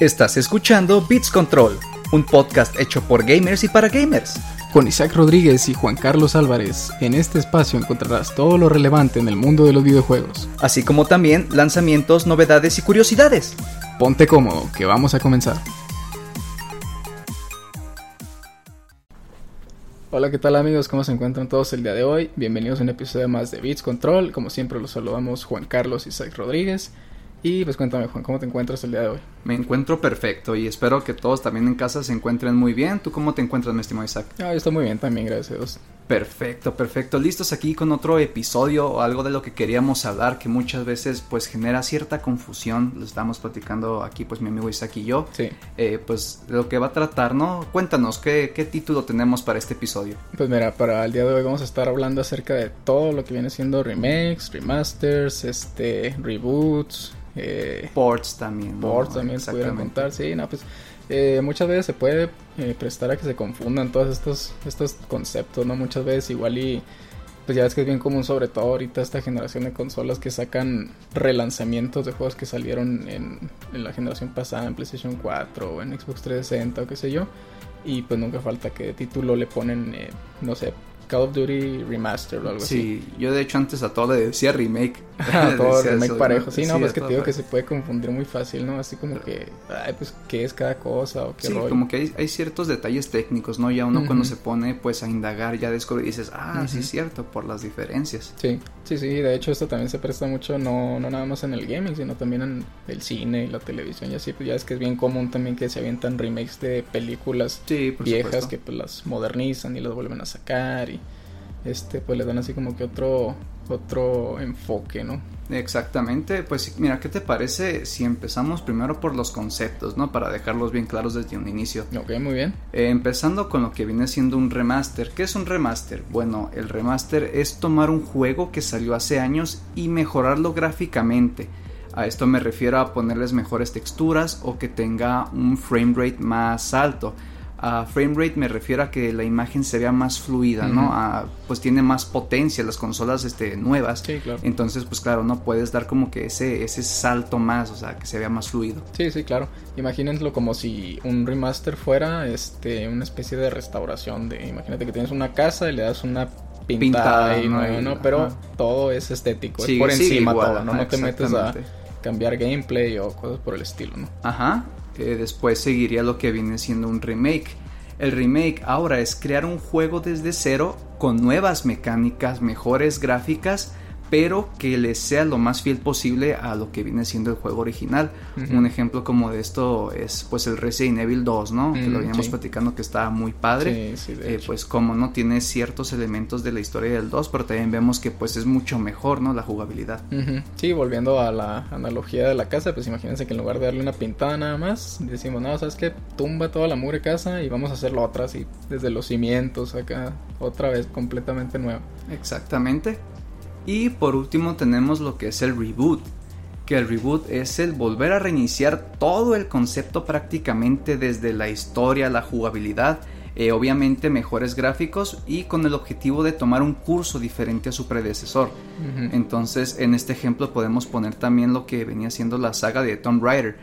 Estás escuchando Beats Control, un podcast hecho por gamers y para gamers. Con Isaac Rodríguez y Juan Carlos Álvarez, en este espacio encontrarás todo lo relevante en el mundo de los videojuegos. Así como también lanzamientos, novedades y curiosidades. Ponte cómodo, que vamos a comenzar. Hola, ¿qué tal amigos? ¿Cómo se encuentran todos el día de hoy? Bienvenidos a un episodio más de Beats Control. Como siempre los saludamos Juan Carlos y Isaac Rodríguez. Y pues cuéntame Juan, ¿cómo te encuentras el día de hoy? Me encuentro perfecto y espero que todos también en casa se encuentren muy bien. ¿Tú cómo te encuentras, mi estimado Isaac? Ah, yo estoy muy bien también, gracias a Dios. Perfecto, perfecto. Listos aquí con otro episodio o algo de lo que queríamos hablar que muchas veces pues genera cierta confusión. Lo estamos platicando aquí pues mi amigo Isaac y yo. Sí. Eh, pues de lo que va a tratar, ¿no? Cuéntanos, ¿qué, ¿qué título tenemos para este episodio? Pues mira, para el día de hoy vamos a estar hablando acerca de todo lo que viene siendo remakes, remasters, este, reboots, eh, ports también. ¿no? Ports también pudieran contar, sí, no, pues eh, muchas veces se puede eh, prestar a que se confundan todos estos, estos conceptos, ¿no? Muchas veces igual y pues ya es que es bien común sobre todo ahorita esta generación de consolas que sacan relanzamientos de juegos que salieron en, en la generación pasada, en PlayStation 4 o en Xbox 360 o qué sé yo. Y pues nunca falta que de título le ponen, no sé, Call of Duty Remaster o algo así. Sí, yo de hecho antes a todo le decía remake. a todo remake parejo. Sí, no, pues que te digo que se puede confundir muy fácil, ¿no? Así como que, ay, pues, ¿qué es cada cosa o qué Sí, como que hay, hay, ciertos detalles técnicos, ¿no? Ya uno cuando se pone, pues, a indagar, ya descubre y dices, ah, sí es cierto, por las diferencias. Sí, sí, sí, de hecho esto también se presta mucho, no, no nada más en el gaming, sino también en el cine y la televisión y así, pues ya es que es bien común también que se avientan remakes de películas viejas que pues las modernizan y las vuelven a sacar y este pues le dan así como que otro otro enfoque, ¿no? Exactamente, pues mira, ¿qué te parece si empezamos primero por los conceptos, ¿no? Para dejarlos bien claros desde un inicio. Ok, muy bien. Eh, empezando con lo que viene siendo un remaster. ¿Qué es un remaster? Bueno, el remaster es tomar un juego que salió hace años y mejorarlo gráficamente. A esto me refiero a ponerles mejores texturas o que tenga un frame rate más alto a frame rate me refiero a que la imagen se vea más fluida, ¿no? pues tiene más potencia las consolas este, nuevas. Sí, claro. Entonces, pues claro, no puedes dar como que ese, ese salto más, o sea, que se vea más fluido. Sí, sí, claro. Imagínenselo como si un remaster fuera este, una especie de restauración de, imagínate que tienes una casa y le das una pintada, y ¿no? Pero todo es estético, es por encima todo, ¿no? No te metes a cambiar gameplay o cosas por el estilo, ¿no? Ajá después seguiría lo que viene siendo un remake. El remake ahora es crear un juego desde cero con nuevas mecánicas, mejores gráficas, pero que le sea lo más fiel posible a lo que viene siendo el juego original. Un ejemplo como de esto es pues el Resident Evil 2, ¿no? que lo veníamos platicando que está muy padre. Eh, pues como no tiene ciertos elementos de la historia del 2, pero también vemos que pues es mucho mejor, ¿no? La jugabilidad. Sí, volviendo a la analogía de la casa, pues imagínense que en lugar de darle una pintada nada más, decimos, no, ¿sabes qué? Tumba toda la mugre casa y vamos a hacerlo otra así, desde los cimientos acá, otra vez completamente nueva. Exactamente. Y por último tenemos lo que es el reboot, que el reboot es el volver a reiniciar todo el concepto prácticamente desde la historia, la jugabilidad, eh, obviamente mejores gráficos y con el objetivo de tomar un curso diferente a su predecesor. Entonces en este ejemplo podemos poner también lo que venía siendo la saga de Tomb Raider,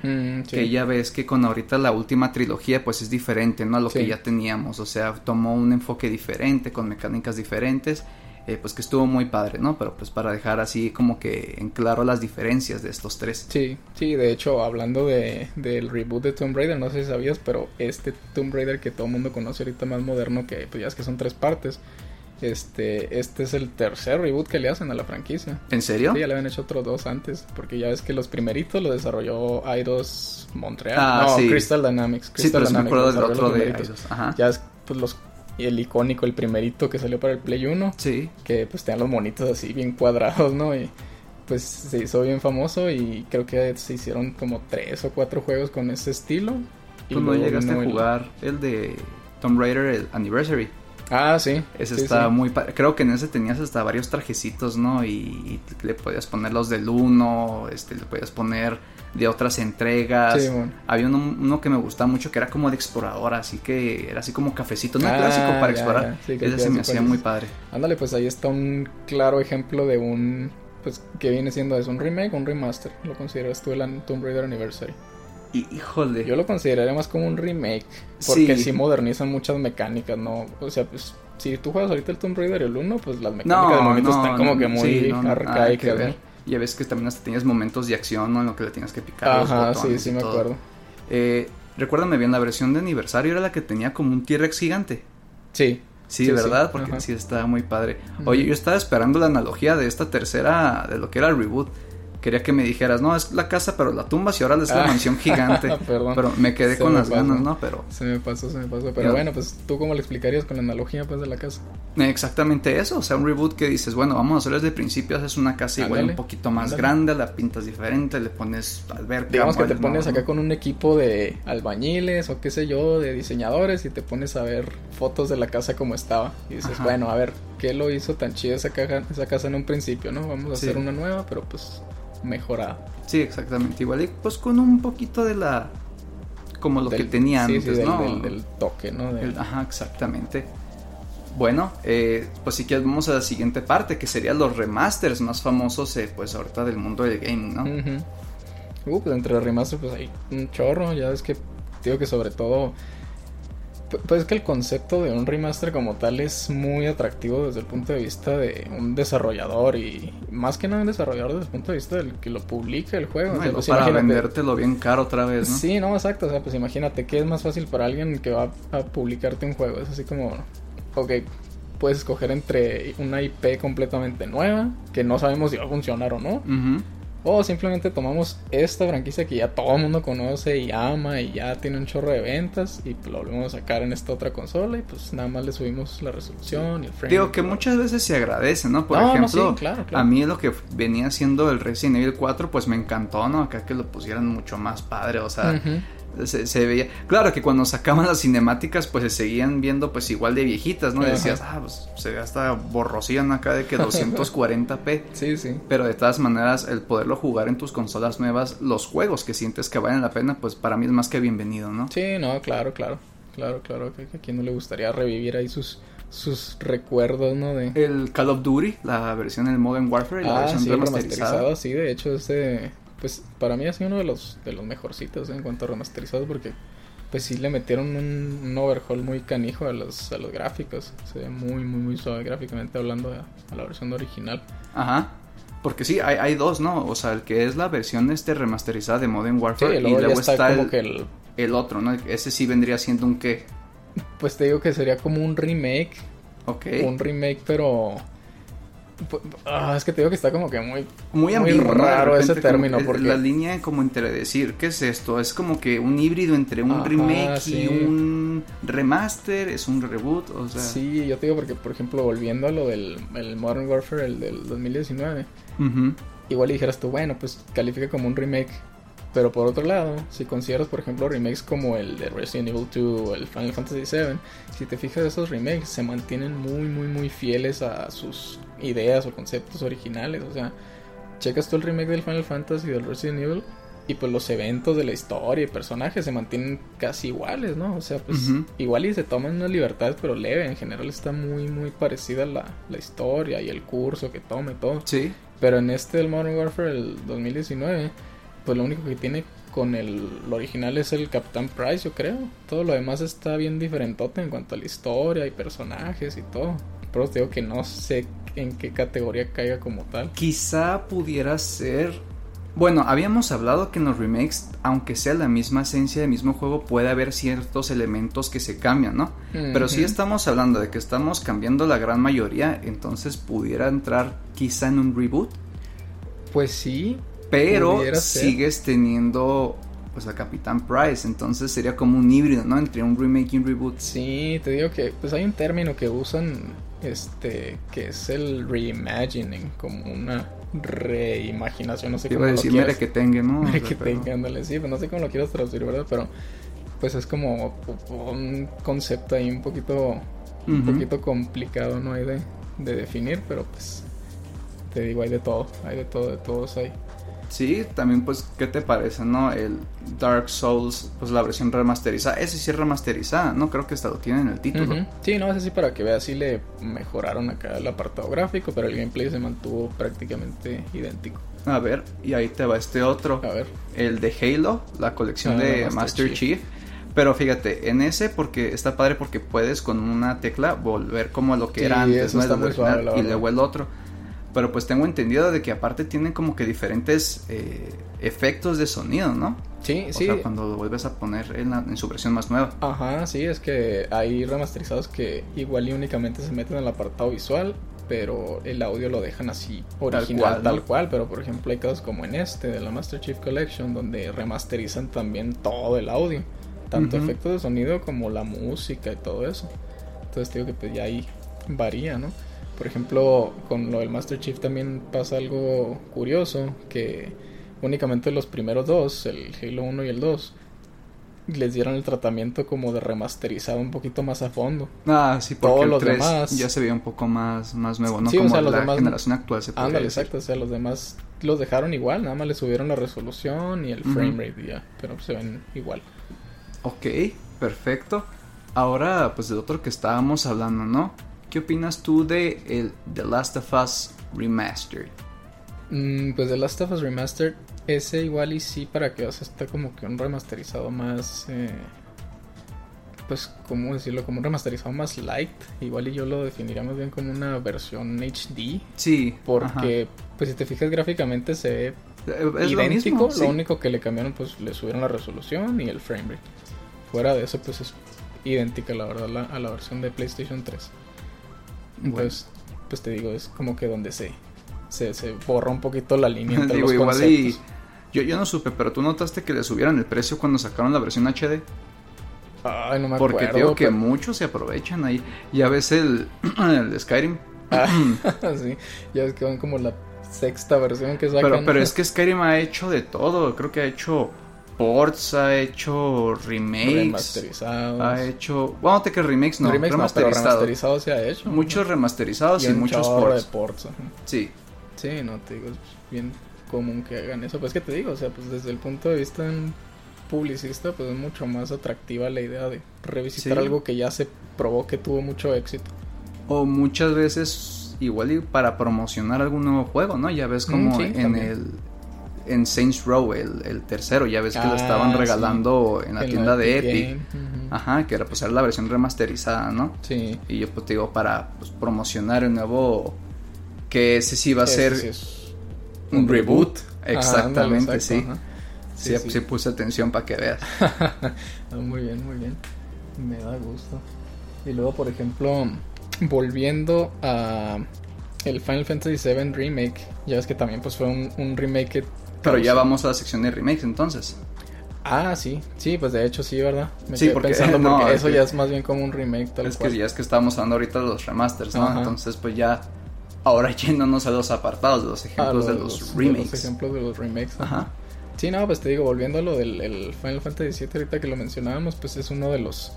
que ya ves que con ahorita la última trilogía pues es diferente ¿no? a lo que ya teníamos, o sea, tomó un enfoque diferente, con mecánicas diferentes eh, pues que estuvo muy padre, ¿no? Pero pues para dejar así como que en claro las diferencias de estos tres. Sí, sí, de hecho, hablando de, del reboot de Tomb Raider, no sé si sabías, pero este Tomb Raider que todo el mundo conoce ahorita más moderno, que pues ya es que son tres partes, este, este es el tercer reboot que le hacen a la franquicia. ¿En serio? Sí, ya le habían hecho otros dos antes, porque ya ves que los primeritos lo desarrolló Eidos Montreal. Ah, no, sí. Crystal Dynamics. sí, pero Dynamics, me acuerdo del otro de Ajá. Ya es, pues los y el icónico, el primerito que salió para el Play 1. Sí. Que pues tenían los monitos así bien cuadrados, ¿no? Y pues se hizo bien famoso y creo que se hicieron como tres o cuatro juegos con ese estilo. ¿Tú no llegaste a jugar el... de Tomb Raider el Anniversary? Ah, sí. Ese está muy Creo que en ese tenías hasta varios trajecitos, ¿no? Y, le podías poner los del 1, este, le podías poner de otras entregas. Sí, bueno. Había uno, que me gustaba mucho que era como de explorador, así que era así como cafecito, no ah, clásico para explorar. Sí, Ese se me hacía muy padre. Ándale, pues ahí está un claro ejemplo de un pues que viene siendo es un remake, un remaster. Lo consideras tú el Tomb Raider Anniversary. Híjole. Yo lo consideraría más como un remake. Porque sí, modernizan muchas mecánicas, ¿no? O sea, pues si tú juegas ahorita el Tomb Raider y el 1, pues las mecánicas de momento están como que muy arcaicas. Ya ves que también hasta tenías momentos de acción, ¿no? En lo que le tienes que picar. Ajá, sí, sí, me acuerdo. Eh, recuérdame bien, la versión de aniversario era la que tenía como un T-Rex gigante. Sí. Sí, ¿verdad? Porque sí estaba muy padre. Oye, yo estaba esperando la analogía de esta tercera, de lo que era el reboot quería que me dijeras, no, es la casa, pero la tumba, y ahora es la ah. mansión gigante. pero me quedé con las ganas, ¿no? Pero. Se me pasó, se me pasó. Pero bueno, pues tú cómo le explicarías con la analogía pues de la casa. Exactamente eso, o sea, un reboot que dices, bueno, vamos a hacer desde el principio, haces una casa igual un poquito más grande, la pintas diferente, le pones alberca. Digamos que te pones acá con un equipo de albañiles o qué sé yo, de diseñadores y te pones a ver fotos de la casa como estaba. Y dices, bueno, a ver, ¿qué lo hizo tan chido esa, caja, esa casa en un principio, no? Vamos a hacer una nueva, pero pues mejorada. Sí, exactamente. Igual pues con un poquito de la. como lo que tenía antes, del, ¿no? Del, toque, ¿no? ajá, exactamente. Bueno, eh, pues sí que vamos a la siguiente parte, que serían los remasters más famosos, eh, pues ahorita del mundo del gaming, ¿no? Uh, pues entre los remasters, pues hay un chorro, ya ves que digo que sobre todo pues que el concepto de un remaster como tal es muy atractivo desde el punto de vista de un desarrollador y más que nada un desarrollador desde el punto de vista del que lo publica el juego. Pues para vendértelo bien caro otra vez, ¿no? Sí, no, exacto. O sea, pues imagínate que es más fácil para alguien que va a publicarte un juego. Es así como, ok, puedes escoger entre una IP completamente nueva, que no sabemos si va a funcionar o no. O simplemente tomamos esta franquicia que ya todo el mundo conoce y ama y ya tiene un chorro de ventas y lo volvemos a sacar en esta otra consola y pues nada más le subimos la resolución y el frame. Digo que muchas veces se agradece, ¿no? Por ejemplo, a mí lo que venía siendo el Resident Evil 4 pues me encantó, ¿no? Acá que lo pusieran mucho más padre, o sea, se, veía. Claro que cuando sacaban las cinemáticas, pues se seguían viendo, pues igual de viejitas, ¿no? Decías, ah, pues se ve hasta borrosían acá de que 240p. sí, sí. Pero de todas maneras, el poderlo jugar en tus consolas nuevas, los juegos que sientes que valen la pena, pues para mí es más que bienvenido, ¿no? Sí, no, claro, claro. Claro, claro, que, a quien no le gustaría revivir ahí sus sus recuerdos, ¿no? De... El Call of Duty, la versión del Modern Warfare, la ah, versión sí, remasterizada. Sí, de hecho, ese pues para mí ha sido uno de los, de los mejorcitos en cuanto a remasterizado porque pues sí le metieron un, overhaul muy canijo a los, a los gráficos. Se ve muy, muy, muy suave gráficamente hablando a, la versión original. Ajá. Porque sí, hay, hay dos, ¿no? O sea, el que es la versión este remasterizada de Modern Warfare y luego está, el, el... el, otro, ¿no? Ese sí vendría siendo un qué. Pues te digo que sería como un remake. Ok. Un remake, pero Ah, es que te digo que está como que muy, muy, ambiguo, raro ese término. Porque... La línea como entre decir, ¿qué es esto? Es como que un híbrido entre un remake y un remaster, es un reboot, o sea... Sí, yo te digo porque, por ejemplo, volviendo a lo del Modern Warfare, el del 2019, igual dijeras tú, bueno, pues califica como un remake. Pero por otro lado, si consideras, por ejemplo, remakes como el de Resident Evil 2 o el Final Fantasy VII, si te fijas, esos remakes se mantienen muy, muy, muy fieles a sus ideas o conceptos originales. O sea, checas tú el remake del Final Fantasy y del Resident Evil y pues los eventos de la historia y personajes se mantienen casi iguales, ¿no? O sea, pues igual y se toman unas libertades, pero leve. En general está muy, muy parecida la, la historia y el curso que toma y todo. Sí. Pero en este del Modern Warfare el 2019, pues lo único que tiene con el, original es el Capitán Price, yo creo. Todo lo demás está bien diferentote en cuanto a la historia y personajes y todo. Pero te digo que no sé en qué categoría caiga como tal. Quizá pudiera ser... Bueno, habíamos hablado que en los remakes, aunque sea la misma esencia del mismo juego, puede haber ciertos elementos que se cambian, ¿no? Pero si estamos hablando de que estamos cambiando la gran mayoría, entonces pudiera entrar quizá en un reboot. Pues sí. Pero sigues teniendo pues a Capitán Price, entonces sería como un híbrido, ¿no? Entre un remake y un reboot. Sí, te digo que pues hay un término que usan este que es el reimagining, como una reimaginación, no sé cómo decir, lo quieras. que tenga, ¿no? que tenga, ándale, sí, pues no sé cómo lo quieras traducir, ¿verdad? Pero pues es como un concepto ahí un poquito un poquito complicado, ¿no? Hay de, de definir, pero pues te digo, hay de todo, hay de todo, de todos hay. Sí, también pues, ¿qué te parece, no? El Dark Souls, pues la versión remasterizada. Ese sí es remasterizada, ¿no? Creo que hasta lo tiene en el título. Sí, no, ese sí para que veas, sí le mejoraron acá el apartado gráfico, pero el gameplay se mantuvo prácticamente idéntico. A ver, y ahí te va este otro. A ver. El de Halo, la colección Ah, de Master Master, Chief. Chief. Pero fíjate, en ese porque está padre porque puedes con una tecla volver como a lo que Sí, era antes, ¿no? está El original, suave, y luego el otro. Pero pues tengo entendido de que aparte tienen como que diferentes eh, efectos de sonido, ¿no? Sí, O sí. sea, cuando lo vuelves a poner en, la- en su versión más nueva. Ajá, sí, es que hay remasterizados que igual y únicamente se meten en el apartado visual, pero el audio lo dejan así original, tal cual, pero por ejemplo hay casos como en este de la Master Chief Collection donde remasterizan también todo el audio, tanto efectos de sonido como la música y todo eso. Entonces digo que pues ya ahí varía, ¿no? Por ejemplo, con lo del Master Chief también pasa algo curioso que únicamente los primeros dos, el Halo 1 y el 2, les dieron el tratamiento como de remasterizado un poquito más a fondo. Ah, sí, porque Todos el los 3 demás- ya se veía un poco más, más nuevo, ¿no? Sí, o como sea, los la demás- generación actual se Ándale, decir. exacto, o sea, los demás los dejaron igual, nada más le subieron la resolución y el frame rate ya, pero se ven igual. Ok, perfecto. Ahora, pues del otro que estábamos hablando, ¿no? ¿Qué opinas tú de el The Last of Us Remastered? Mm, pues The Last of Us Remastered, ese igual y sí para que, o sea, está como que un remasterizado más, eh, pues, ¿cómo decirlo? Como un remasterizado más light, igual y yo lo definiría más bien como una versión HD, Sí, porque, pues si te fijas gráficamente se ve. Eh, es idéntico, lo lo, mismo. sí. único que le cambiaron pues le subieron la resolución y el frame rate. Fuera de eso pues es idéntica la verdad a la versión de PlayStation 3. Entonces, pues te digo, es como que donde se se, se borra un poquito la línea entre Digo, los igual y yo, yo no supe, pero tú notaste que le subieron el precio cuando sacaron la versión HD. Ay, no me Porque acuerdo. digo que pero- muchos se aprovechan ahí. Ya ves el, el de Skyrim. Ah, sí, ya ves que van como la sexta versión que sacan. Pero, pero es que Skyrim ha hecho de todo. Creo que ha hecho ports, ha hecho remakes. remasterizados. Ha hecho. Bueno, te que remakes no. Remakes no, pero remasterizados. remasterizado se ha hecho. Muchos remasterizados y, muchos ports. de ports. ajá. Sí. Sí, no te digo, es bien común que hagan eso. Pues que te digo, o sea, pues desde el punto de vista publicista, pues es mucho más atractiva la idea de revisitar Sí. algo que ya se probó que tuvo mucho éxito. O muchas veces igual y para promocionar algún nuevo juego, ¿no? Ya ves como Mm, sí, en también. el en Saints Row, el, el tercero, ya ves que lo Ah, estaban sí. regalando en la En tienda de Epic. Ajá, que era pues era la versión remasterizada, ¿no? Sí. Y yo pues te digo para pues, promocionar el nuevo que ese sí va a ser sí es un reboot. Exactamente, sí. exacto, ajá. Sí, sí, puse atención para que veas. Ah, muy bien, muy bien. Me da gusto. Y luego, por ejemplo, volviendo a el Final Fantasy VII Remake, ya ves que también pues fue un, un remake que Pero ya vamos a la sección de remakes entonces. Ah, sí, sí, pues de hecho sí, ¿verdad? Me Sí, porque- pensando no, porque es eso que- ya es más bien como un remake tal es cual. que ya es que estábamos hablando ahorita de los remasters, ¿no? Ajá. Entonces pues ya ahora yéndonos a los apartados, de los Ah, ejemplos lo de los, remakes. los ejemplos de los remakes. Ajá. Sí, no, pues te digo, volviendo a lo del el Final Fantasy VII ahorita que lo mencionábamos, pues es uno de los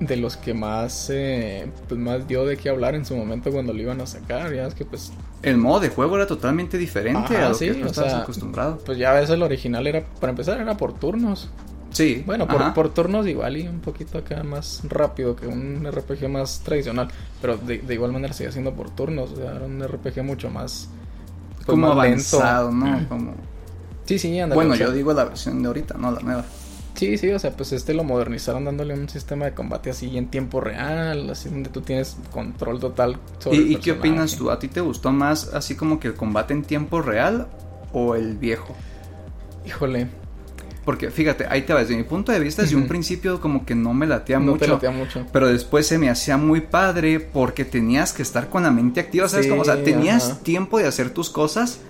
de los que más eh, pues más dio de qué hablar en su momento cuando lo iban a sacar, ya es que pues El modo de juego era totalmente diferente Ajá, a lo sí, que estabas sea, acostumbrado. pues ya ves el original era para empezar era por turnos. Sí. Bueno, por, por turnos igual y un poquito acá más rápido que un RPG más tradicional, pero de, de igual manera sigue siendo por turnos, o sea, era un RPG mucho más pues, como más lento. avanzado, ¿no? Como... Sí, sí, ándale, Bueno, o sea, yo digo la versión de ahorita, no la nueva. Sí, sí, o sea, pues este lo modernizaron dándole un sistema de combate así en tiempo real, así donde tú tienes control total sobre el ¿Y, y qué opinas tú? ¿A ti te gustó más así como que el combate en tiempo real o el viejo? Híjole, Porque fíjate, ahí te va, desde mi punto de vista, desde un principio como que no me latea no mucho. te latea mucho. Pero después se me hacía muy padre porque tenías que estar con la mente activa, ¿sabes? Sí, Como, o sea, tenías ajá. tiempo de hacer tus cosas,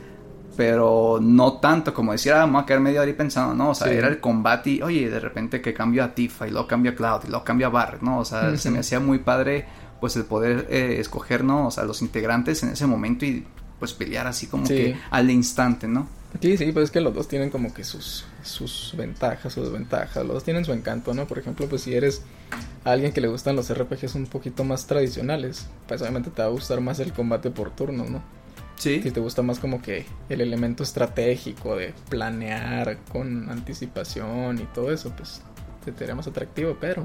pero no tanto como decir, ah, voy a quedar media hora ahí pensando, ¿no? O sea, Sí. era el combate y, oye, de repente que cambio a Tifa y luego cambio a Cloud y luego cambio a Barret, ¿no? O sea, se me hacía muy padre, pues, el poder eh, escoger, ¿no? O sea, los integrantes en ese momento y, pues, pelear así como Sí. que al instante, ¿no? Sí, sí, pues es que los dos tienen como que sus, sus ventajas, sus desventajas, los dos tienen su encanto, ¿no? Por ejemplo, pues si eres alguien que le gustan los RPGs un poquito más tradicionales, pues obviamente te va a gustar más el combate por turnos, ¿no? Sí. Si te gusta más como que el elemento estratégico de planear con anticipación y todo eso, pues te sería más atractivo, pero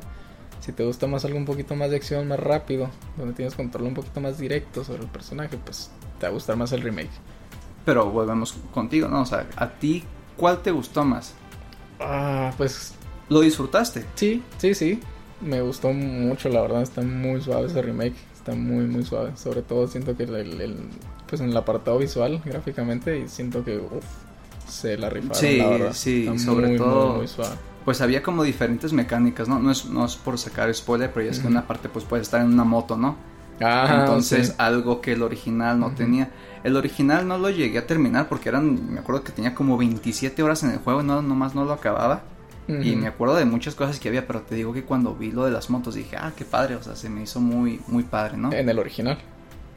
si te gusta más algo un poquito más de acción, más rápido, donde tienes control un poquito más directo sobre el personaje, pues te va a gustar más el remake. Pero volvemos contigo, ¿no? O sea, ¿a ti cuál te gustó más? Ah, pues... ¿Lo disfrutaste? Sí, sí, sí. Me gustó mucho, la verdad. Está muy suave ese remake. Está muy, muy suave. Sobre todo siento que el, pues en el apartado visual, gráficamente, y siento que uf, se la rifaron, sí, la verdad. Sí, sobre todo... Muy, suave. Pues había como diferentes mecánicas, ¿no? No es, no es por sacar spoiler, pero ya es que una parte pues puede estar en una moto, ¿no? Ah, Entonces, algo que el original no tenía. El original no lo llegué a terminar porque eran, me acuerdo que tenía como 27 horas en el juego y no, nomás no lo acababa. Y me acuerdo de muchas cosas que había, pero te digo que cuando vi lo de las motos dije, ah, qué padre, o sea, se me hizo muy, muy padre, ¿no? ¿En el original?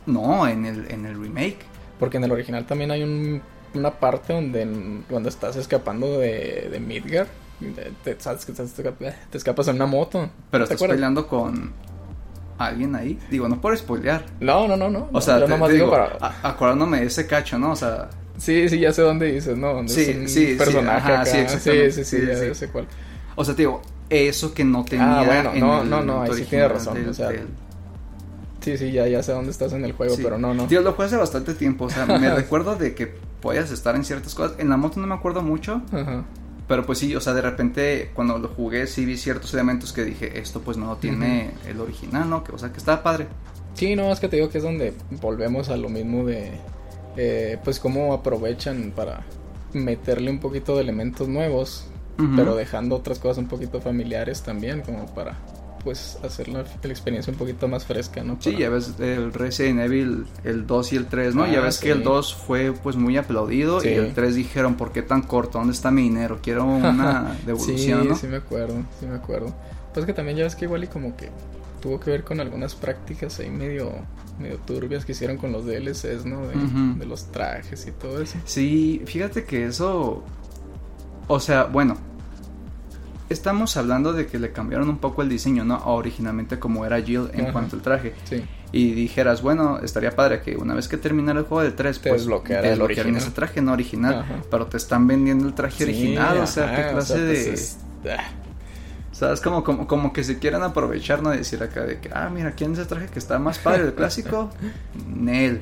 No, en el, en el remake. Porque en el original también hay un, una parte donde cuando estás escapando de, de Midgar, te, que te, escapas en una moto. Pero estás peleando con alguien ahí. Digo, no por spoilear. No, no, no, no. O sea, te, digo, para... acordándome de ese cacho, ¿no? O sea... Sí, sí, ya sé dónde dices, ¿no? sí, es un sí, personaje sí, sí, sí, sí, ya sé cuál. O sea, te digo, eso que no tenía Ah, bueno, no, no, no, ahí sí tienes razón, o sea... Sí, sí, ya, ya sé dónde estás en el juego, pero no, no. Tío, lo jugué hace bastante tiempo, o sea, me recuerdo de que podías estar en ciertas cosas. En la moto no me acuerdo mucho, Ajá. Pero pues sí, o sea, de repente cuando lo jugué sí vi ciertos elementos que dije, esto pues no tiene el original, ¿no? Que, o sea, que estaba padre. Sí, no, es que te digo que es donde volvemos a lo mismo de, eh, pues cómo aprovechan para meterle un poquito de elementos nuevos, pero dejando otras cosas un poquito familiares también, como para pues hacer la, experiencia un poquito más fresca, ¿no? Sí, ya ves el Resident Evil, el 2 y el 3, ¿no? ya ah, ves que el 2 fue pues muy aplaudido y el 3 dijeron, ¿por qué tan corto? ¿Dónde está mi dinero? Quiero una devolución, sí, ¿no? Sí, me acuerdo, sí me acuerdo. Pues que también ya ves que igual y como que tuvo que ver con algunas prácticas ahí medio medio turbias que hicieron con los DLCs, ¿no? De, de los trajes y todo eso. Sí, fíjate que eso... O sea, bueno, estamos hablando de que le cambiaron un poco el diseño, ¿no? Originalmente como era Jill en cuanto al traje. Sí. Y dijeras, bueno, estaría padre que una vez que terminara el juego de 3, pues desbloquear el original. ese traje no original, pero te están vendiendo el traje original, o sea, qué clase de... Pues ah. O sea, es como, como, como que se quieran aprovechar, ¿no? De decir acá de que, ah, mira, ¿quién es ese traje que está más padre, el clásico? Nel.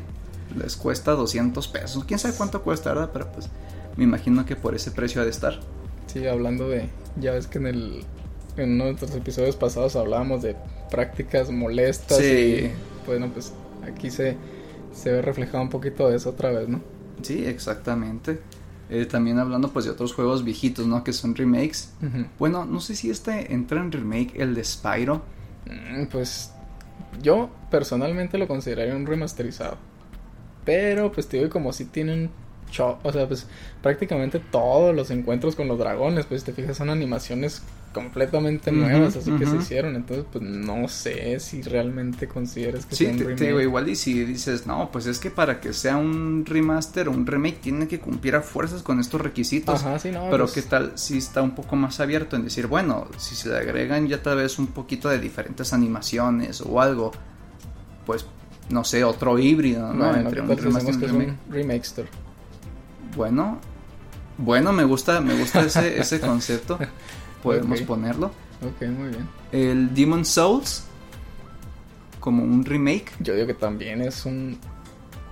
Les cuesta 200 pesos. ¿Quién sabe cuánto cuesta, verdad? Pero pues me imagino que por ese precio ha de estar. Sí, hablando de. Ya ves que en el. En uno de nuestros episodios pasados hablábamos de prácticas molestas. Sí. Y, bueno, pues aquí se, se ve reflejado un poquito de eso otra vez, ¿no? Sí, exactamente. Eh, también hablando pues de otros juegos viejitos, ¿no? Que son remakes. Bueno, no sé si este entra en remake, el de Spyro. Mm, pues yo personalmente lo consideraría un remasterizado. Pero pues te digo, como si o sea, pues prácticamente todos los encuentros con los dragones, pues te fijas, son animaciones completamente nuevas, así que se hicieron. Entonces, pues no sé si realmente consideras que sí, sea un remake. te digo, igual y si dices, no, pues es que para que sea un remaster o un remake tiene que cumplir a fuerzas con estos requisitos. Ajá, sí, no. Pero pues qué tal si está un poco más abierto en decir, bueno, si se le agregan ya tal vez un poquito de diferentes animaciones o algo, pues no sé, otro híbrido, ¿no? Entre un remaster y un remake. Bueno, bueno, me gusta, me gusta ese, ese concepto. Podemos ponerlo. Ok, muy bien. El Demon Souls, como un remake. Yo digo que también es un.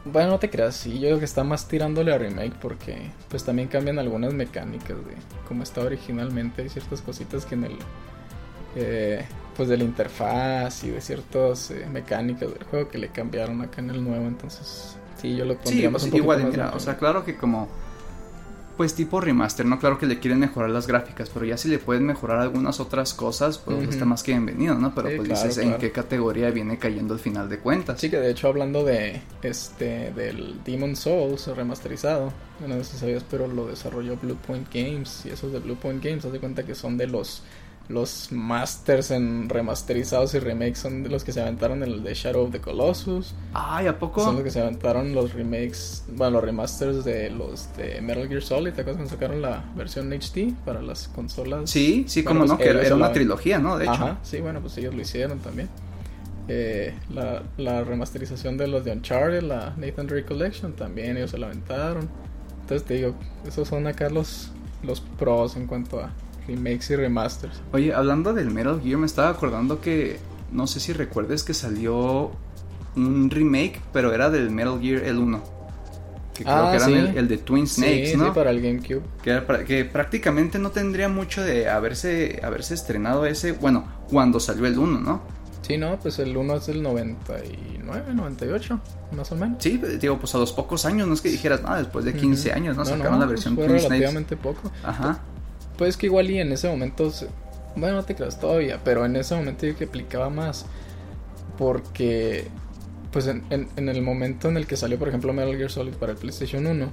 Bueno, no te creas, sí, yo digo que está más tirándole a remake porque pues también cambian algunas mecánicas de cómo estaba originalmente. Hay ciertas cositas que en el. Eh, pues de la interfaz y de ciertas eh, mecánicas del juego que le cambiaron acá en el nuevo, entonces Sí, yo lo pondría pues, igual, mira, o sea, claro que como pues tipo remaster, ¿no? Claro que le quieren mejorar las gráficas, pero ya si le pueden mejorar algunas otras cosas, pues está más que bienvenido, ¿no? Pero pues dices en qué categoría viene cayendo al final de cuentas. Sí, que de hecho hablando de este del Demon Souls remasterizado, no sé si sabías, pero lo desarrolló Bluepoint Games y esos de Bluepoint Games, haz de cuenta que son de los los masters en remasterizados y remakes son de los que se aventaron en el de Shadow of the Colossus. Ay, ¿a poco? Son los que se aventaron los remakes, bueno, los remasters de los de Metal Gear Solid. ¿Te acuerdas cuando sacaron la versión HD para las consolas? Sí, sí, como no, que era, una trilogía, ¿no? De hecho. Ajá, sí, bueno, pues ellos lo hicieron también. Eh, la, la, remasterización de los de Uncharted, la Nathan Drake Collection, también ellos se la aventaron. Entonces te digo, esos son acá los, los pros en cuanto a remakes y remasters. Oye, hablando del Metal Gear, me estaba acordando que no sé si recuerdes que salió un remake, pero era del Metal Gear el 1. que creo Ah, que eran sí. el, el de Twin Snakes, sí, ¿no? sí, para el GameCube. que, era prácticamente no tendría mucho de haberse, haberse estrenado ese, bueno, cuando salió el 1, ¿no? Sí, no, pues el 1 es del 99, 98, más o menos. Sí, digo, pues a los pocos años, no es que dijeras, ah, después de 15 Ujú. años, ¿no? Sacaron la versión fue Twin Snakes. relativamente poco. Ajá. Pues que igual y en ese momento, bueno, no te creas todavía, pero en ese momento yo que aplicaba más. Porque, pues en, en- en el momento en el que salió, por ejemplo, Metal Gear Solid para el PlayStation 1,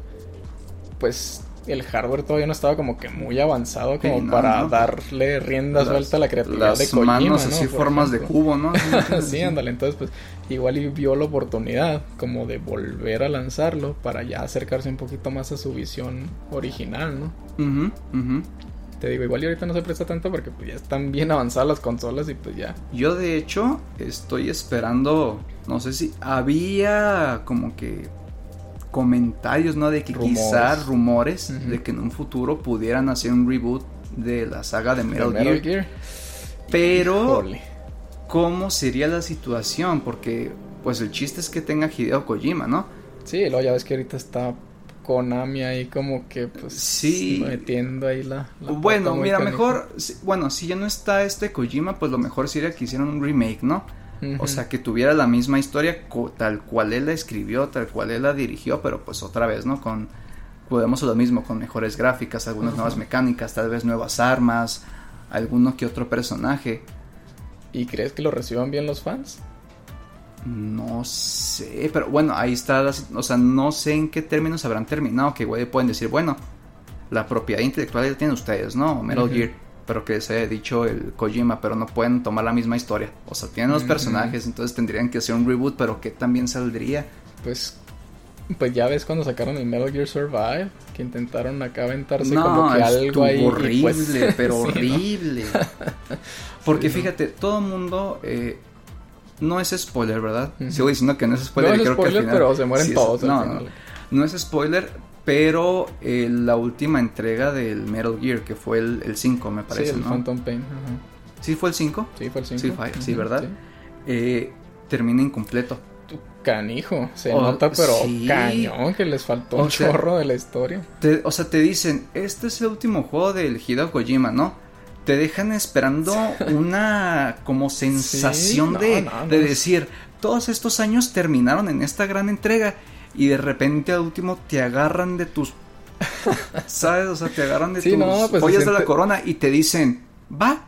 pues el hardware todavía no estaba como que muy avanzado como Sí, no, para no. darle rienda suelta a la creatividad Las de Kojima, manos ¿no? así, Por formas de cubo, ¿no? sí, ándale, entonces pues igual y vio la oportunidad como de volver a lanzarlo para ya acercarse un poquito más a su visión original, ¿no? Ujú, ujú. Te digo, igual y ahorita no se presta tanto porque pues ya están bien avanzadas las consolas y pues ya. Yo de hecho estoy esperando, no sé si había como que comentarios, ¿no? De que Rumores. quizás rumores de que en un futuro pudieran hacer un reboot de la saga de Metal, de Metal Gear. Gear. Pero. ¿cómo sería la situación? Porque, pues el chiste es que tenga Hideo Kojima, ¿no? Sí, luego ya ves que ahorita está Konami ahí como que pues Sí. metiendo ahí la, la Bueno, mira, canija. mejor, bueno, si ya no está este Kojima, pues lo mejor sería que hicieran un remake, ¿no? O sea, que tuviera la misma historia tal cual él la escribió, tal cual él la dirigió, pero pues otra vez, ¿no? Con, podemos lo mismo, con mejores gráficas, algunas nuevas mecánicas, tal vez nuevas armas, alguno que otro personaje. ¿Y crees que lo reciban bien los fans? No sé, pero bueno, ahí está, la o sea, no sé en qué términos habrán terminado, que pueden decir, bueno, la propiedad intelectual ya la tienen ustedes, ¿no? Metal. Gear, pero que se haya dicho el Kojima, pero no pueden tomar la misma historia. O sea, tienen los personajes, entonces tendrían que hacer un reboot, pero que también saldría. Pues pues ya ves cuando sacaron el Metal Gear Survive, que intentaron acá aventarse No, como que algo ahí y, horrible, pues, pero horrible. Porque Sí, ¿no? fíjate, todo el mundo eh, no es spoiler, ¿verdad? Ujú. Sigo diciendo que no es spoiler. No es creo que al spoiler, final- pero se mueren sí todos no, no, no es spoiler, pero eh, la última entrega del Metal Gear, que fue el, el 5, me parece, sí, el ¿no? Phantom Pain. ajá. ¿Sí fue el 5? Sí, fue el 5. Sí, sí, ¿verdad? Eh, termina incompleto. Canijo, se Oh, nota, pero sí. cañón que les faltó O un sea, chorro de la historia. Te- o sea, te dicen, este es el último juego del Hideo Kojima, ¿no? Te dejan esperando una como sensación no, de, no, no. de decir, todos estos años terminaron en esta gran entrega y de repente al último te agarran de tus... ¿Sabes? O sea, te agarran de Sí, tus no, pues joyas de la corona y te dicen, va,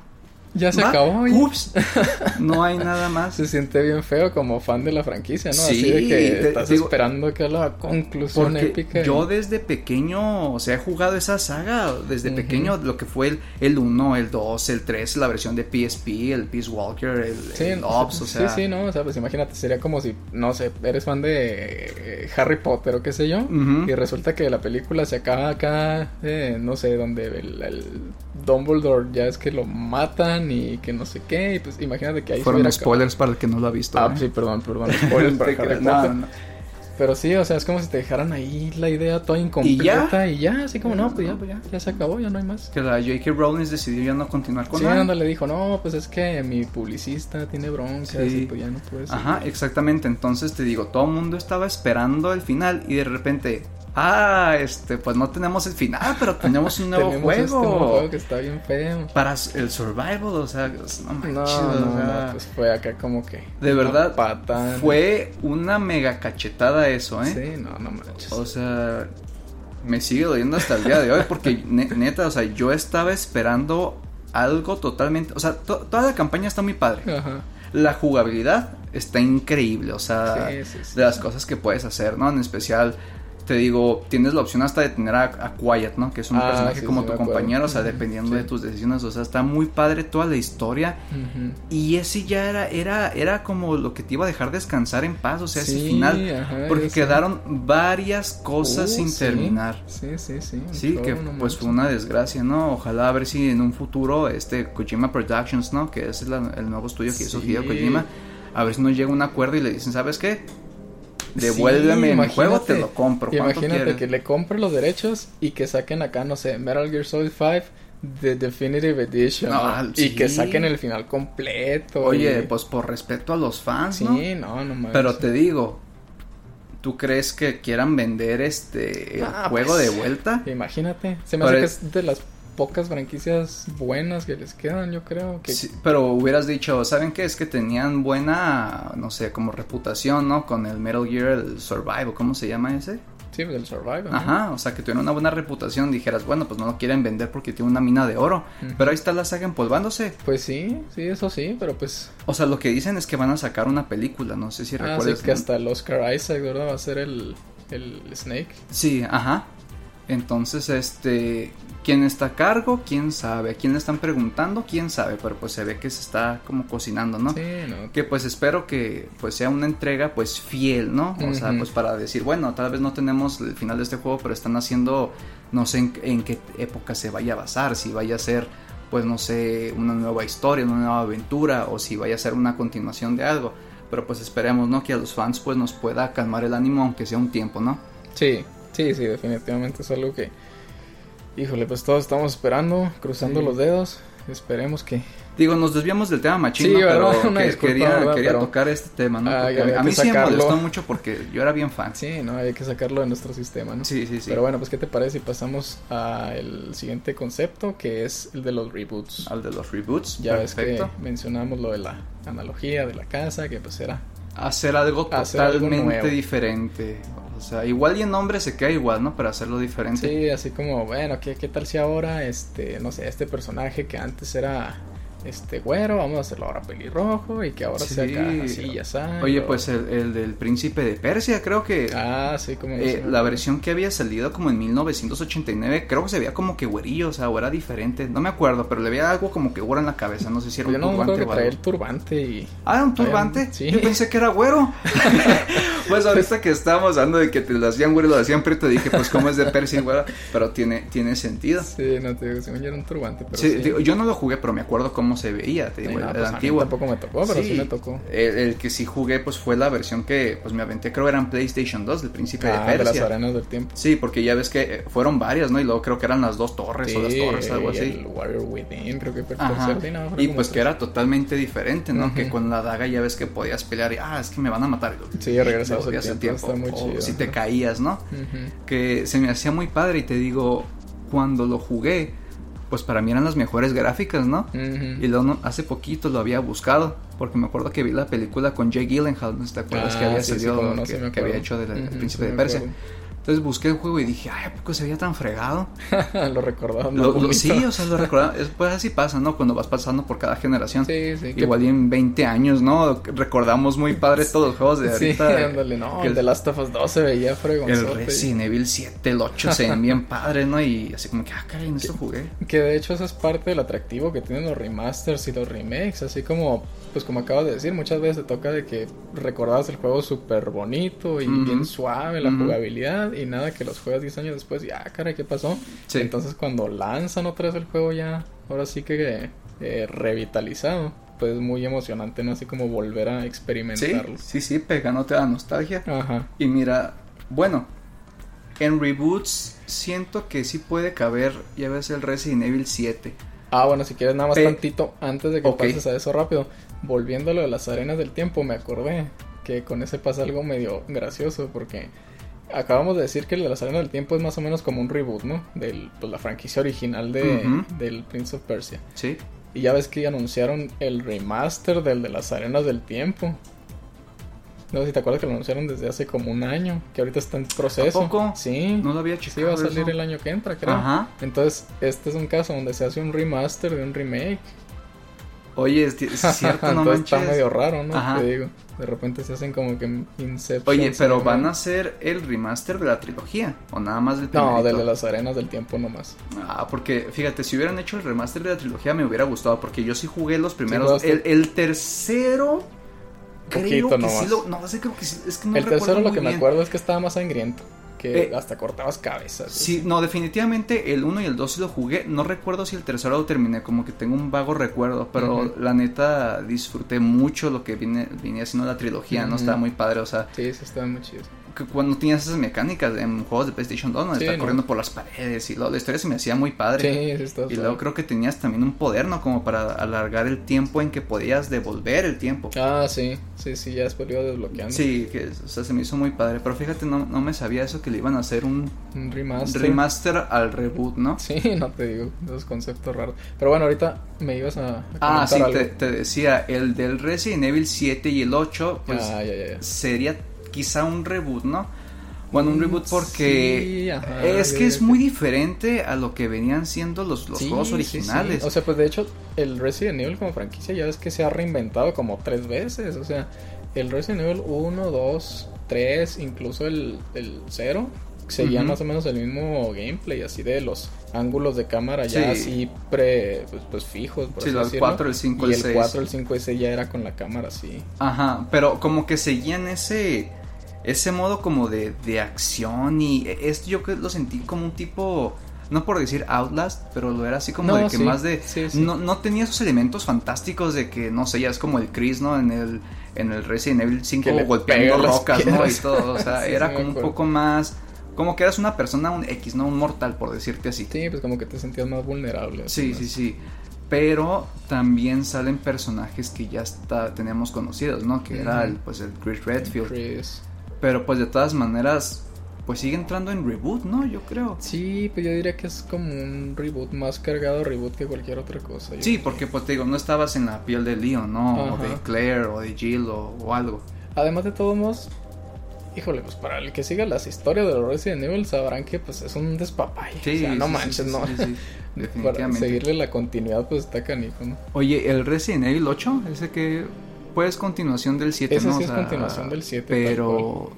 Ya se va, acabó. oye. ups, no hay nada más. Se siente bien feo como fan de la franquicia, ¿no? Sí, Así de que te- estás digo- esperando que la conclusión épica. yo desde pequeño, o sea, he jugado esa saga desde pequeño, lo que fue el, el 1, el 2, el 3, la versión de PSP, el Peace Walker, el, Sí, el Ops, o sí, sea. sí, no, o sea, pues imagínate, sería como si, no sé, eres fan de eh, Harry Potter o qué sé yo, y resulta que la película se acaba acá, eh, no sé, donde el, el Dumbledore ya es que lo matan y que no sé qué, y pues imagínate que ahí Fueron spoilers para el que no lo ha visto. Ah, ¿eh? sí, perdón, perdón, spoilers para Harry no, Potter. no. Pero sí, o sea, es como si te dejaran ahí la idea toda incompleta y ya, así como, no, pues ya, pues ya, ya se acabó, ya no hay más. Que la J.K. Rowling decidió ya no continuar con Sí, nada. anda le dijo, no, pues es que mi publicista tiene broncas Sí. y pues ya no puede ser. Ajá, exactamente. Entonces te digo, todo el mundo estaba esperando el final y de repente, ah, este, pues no tenemos el final, pero tenemos un nuevo Tenemos este juego. nuevo juego que está bien feo. Para el survival, o sea, no manches, No, o no, sea, no, pues fue acá como que. De verdad, Pata. Fue una mega cachetada eso, ¿eh? Sí, no, no manches. O sea, me sigue doliendo hasta el día de hoy porque ne- neta, o sea, yo estaba esperando algo totalmente, o sea, to- toda la campaña está muy padre. Ajá. La jugabilidad está increíble, o sea, Sí, sí, sí. de las cosas que puedes hacer, ¿no? En especial, te digo, tienes la opción hasta de tener a, a Quiet, ¿no? Que es un Ah, personaje sí, como sí, tu compañero, o sea, dependiendo sí. de tus decisiones, o sea, está muy padre toda la historia. Ujú. Y ese ya era, era, era como lo que te iba a dejar descansar en paz, o sea, ese final. ajá, Porque quedaron varias cosas Uh, sin terminar. Sí, sí, sí. Sí, que no pues fue una desgracia, ¿no? Ojalá a ver si en un futuro este Kojima Productions, ¿no? Que es la- el nuevo estudio que hizo. Hideo Kojima, a ver si nos llega un acuerdo y le dicen, ¿sabes qué? Devuélveme Sí, mi juego, imagínate- te lo compro. ¿Cuánto Imagínate que le compre los derechos y que saquen acá, no sé, Metal Gear Solid 5 The Definitive Edition. No, ¿no? sí. Y que saquen el final completo. Oye, y- pues por respeto a los fans, Sí, ¿no? no. Pero te digo, ¿Tú crees que quieran vender este Ah, juego pues, de vuelta? Imagínate. Se me Pero hace que es de las pocas franquicias buenas que les quedan, yo creo. Que... Sí, pero hubieras dicho, ¿saben qué? Es que tenían buena, no sé, como reputación, ¿no? Con el Metal Gear el Survival, ¿cómo se llama ese? Sí, el Survivor. ¿no? Ajá, o sea, que tuvieron una buena reputación. Dijeras, bueno, pues no lo quieren vender porque tiene una mina de oro. Pero ahí está la saga empolvándose. Pues sí, sí, eso sí, pero pues. O sea, lo que dicen es que van a sacar una película, no sé si Ah, sí, recuerdas. que hasta el Oscar Isaac, ¿verdad? Va a ser el, el Snake. Sí, ajá. Entonces, este, ¿quién está a cargo? ¿Quién sabe? ¿A quién le están preguntando? ¿Quién sabe? Pero pues se ve que se está como cocinando, ¿no? Sí, no. Que pues espero que pues sea una entrega pues fiel, ¿no? O sea, pues para decir, bueno, tal vez no tenemos el final de este juego, pero están haciendo, no sé en, en qué época se vaya a basar, si vaya a ser pues no sé, una nueva historia, una nueva aventura o si vaya a ser una continuación de algo. Pero pues esperemos, ¿no? Que a los fans pues nos pueda calmar el ánimo aunque sea un tiempo, ¿no? Sí, sí, sí, definitivamente es algo que. Híjole, pues todos estamos esperando, cruzando Sí. los dedos. Esperemos que. Digo, nos desviamos del tema machín, Sí, pero que- disculpa, quería, ¿verdad? quería Pero- tocar este tema, ¿no? Ah, había a mí sí me molestó mucho porque yo era bien fan. Sí, no, hay que sacarlo de nuestro sistema, ¿no? Sí, sí, sí. Pero bueno, pues ¿qué te parece si pasamos al siguiente concepto, que es el de los reboots? Al de los reboots, Ya ves perfecto. que mencionamos lo de la analogía de la casa, que pues era... Hacer algo Hacer algo totalmente diferente. O sea, igual y en nombre se queda igual, ¿no? Pero hacerlo diferente. Sí, así como, bueno, ¿qué, qué tal si ahora, este, no sé, este personaje que antes era, este, güero, vamos a hacerlo ahora pelirrojo y que ahora Sí. sea acá así, ya sabes. Oye, pues el, el del príncipe de Persia, creo que Ah, sí, como... no eh, la versión que había salido como en 1989, creo que se veía como que güerillo, o sea, o era diferente. No me acuerdo, pero le veía algo como que güero en la cabeza. No sé si era Yo un no me acuerdo turbante que o traía el turbante y... Ah, era un turbante. Sí. Yo pensé que era güero. pues ahorita que estábamos hablando de que te lo hacían güero lo hacían preto, dije, pues cómo es de Persia y güero. Pero tiene, tiene sentido. Sí, no te digo, según yo era un turbante, pero Sí, sí. digo, yo no lo jugué, pero me acuerdo cómo se veía, te Sí, digo, no, el, pues antiguo. tampoco me tocó, pero sí, me tocó. El, el que sí jugué, pues fue la versión que pues me aventé, creo era en PlayStation 2, del Príncipe Ah, de de las Persia. arenas del tiempo. sí, porque ya ves que eh, fueron varias, ¿no? Y luego creo que eran las dos torres o las torres, algo así. el Warrior Within, creo que Ajá. sí, no, Y pues tres. que era totalmente diferente, ¿no? Que con la daga ya ves que podías pelear y, ah, es que me van a matar. Sí, regresabas el tiempo, o chido, si te caías, ¿no? Que se me hacía muy padre y te digo, cuando lo jugué, pues para mí eran las mejores gráficas, ¿no? Y luego hace poquito lo había buscado, porque me acuerdo que vi la película con Jake Gyllenhaal, ¿no te acuerdas que Ah, había sí, salido, no, que, que había hecho del Ujú, Príncipe sí de Persia? acuerdo. Entonces busqué el juego y dije, ay, ¿a poco se veía tan fregado? lo recordaba. Lo- lo- sí, o sea, lo recordaba, es- pues así pasa, ¿no? Cuando vas pasando por cada generación. Sí, sí. que- Igual y en 20 años, ¿no? Recordamos muy padre todos los juegos de Sí, ahorita. ándale, no, que el de Last of Us 2 se veía El fregonzote. Resident Evil 7, el 8 se ven bien padres, ¿no? Y así como que, ah, caray, en esto jugué. Que de hecho eso es parte del atractivo que tienen los remasters y los remakes, así como, pues como acabas de decir, muchas veces te toca de que recordabas el juego súper bonito y bien suave la jugabilidad y nada que los juegas 10 años después y ah, caray, ¿qué pasó? Sí. Entonces cuando lanzan otra vez el juego ya, ahora sí que eh, revitalizado, pues es muy emocionante, ¿no? Así como volver a Sí, experimentarlo. sí, sí, pegándote a la nostalgia. Ajá. Y mira, bueno, en reboots siento que sí puede caber, ya ves, el Resident Evil 7. Ah, bueno, si quieres nada más Pe- tantito antes de que pases a eso rápido. Volviendo a las arenas del tiempo, me acordé que con ese pasa algo medio gracioso porque acabamos de decir que el de las arenas del tiempo es más o menos como un reboot, ¿no? De pues, la franquicia original de, del Prince of Persia. Sí. Y ya ves que anunciaron el remaster del de las arenas del tiempo. No sé si te acuerdas que lo anunciaron desde hace como un año, que ahorita está en proceso. ¿A poco? Sí. No lo había Sí, checado. va a salir eso. el año que entra, creo. Ajá. Entonces, este es un caso donde se hace un remaster de un remake. Oye, es, cierto, no Entonces está medio raro, ¿no? Ajá. Te digo. De repente se hacen como que Inception. Oye, pero van a hacer el remaster de la trilogía o nada más del No, primerito? del de las arenas del tiempo nomás. Ah, porque fíjate, si hubieran hecho el remaster de la trilogía me hubiera gustado, porque yo sí jugué los primeros. el, el tercero. Poquito creo que nomás. sí lo. No, sí, creo que sí. Es que no el tercero lo que me acuerdo es que estaba más sangriento. Que Eh, hasta cortabas cabezas. Sí, no, definitivamente el 1 y el 2 sí lo jugué. No recuerdo si el tercero lo terminé, como que tengo un vago recuerdo. Pero la neta disfruté mucho lo que viene, venía haciendo la trilogía, ¿no? Estaba muy padre, o sea, Sí, sí, estaba muy chido. Que cuando tenías esas mecánicas en juegos de PlayStation 2, ¿no? estar corriendo por las paredes y lo, la historia se me hacía muy padre. Sí, está Y luego creo que tenías también un poder, ¿no? Como para alargar el tiempo en que podías devolver el tiempo. Ah, sí, sí, sí, ya después lo iba desbloqueando. Sí, que o sea, se me hizo muy padre, pero fíjate, no, no me sabía eso que le iban a hacer un, un remaster. remaster al reboot, ¿no? Sí, no te digo, esos conceptos raros. Pero bueno, ahorita me ibas a... ah, sí, te, decía, el del Resident Evil 7 y el 8, pues ah, sería quizá un reboot, ¿no? Bueno, un reboot porque es que es muy diferente a lo que venían siendo los, los juegos originales. o sea, pues de hecho, el Resident Evil como franquicia ya es que se ha reinventado como tres veces. O sea, el Resident Evil 1, 2, 3, incluso el, el 0, seguían más o menos el mismo gameplay, así de los ángulos de cámara ya así pre, pues, pues fijos. Por sí, el 4, el 5, el 6. Y el 4, el 5 y 6 ya era con la cámara así. Ajá, pero como que seguían ese ese modo como de, de acción y esto yo lo sentí como un tipo no por decir Outlast, pero lo era así como de que más de No, no tenía esos elementos fantásticos de que no sé, ya es como el Chris, ¿no? En el en el Resident Evil 5 golpeando rocas, ¿no? Y todo, o sea, era como un poco más como que eras una persona un X, ¿no? Un mortal por decirte así. Sí, pues como que te sentías más vulnerable. Sí, sí, sí. Pero también salen personajes que ya está, teníamos conocidos, ¿no? Que era el, pues el Chris Redfield. Chris. Pero pues de todas maneras, pues sigue entrando en reboot, ¿no? Yo creo. Sí, pues yo diría que es como un reboot más cargado reboot que cualquier otra cosa. Sí, porque pues te digo, no estabas en la piel de Leon, ¿no? O de Claire o de Jill o, algo. Además de todos modos, híjole, pues para el que siga las historias de los Resident Evil sabrán que pues es un despapay. Sí, o sea, no manches, ¿no? Sí, Definitivamente. para seguirle la continuidad pues está canijo, ¿no? Oye, el Resident Evil 8, ese que pues continuación del 7, Ese sí es continuación del 7. Pero.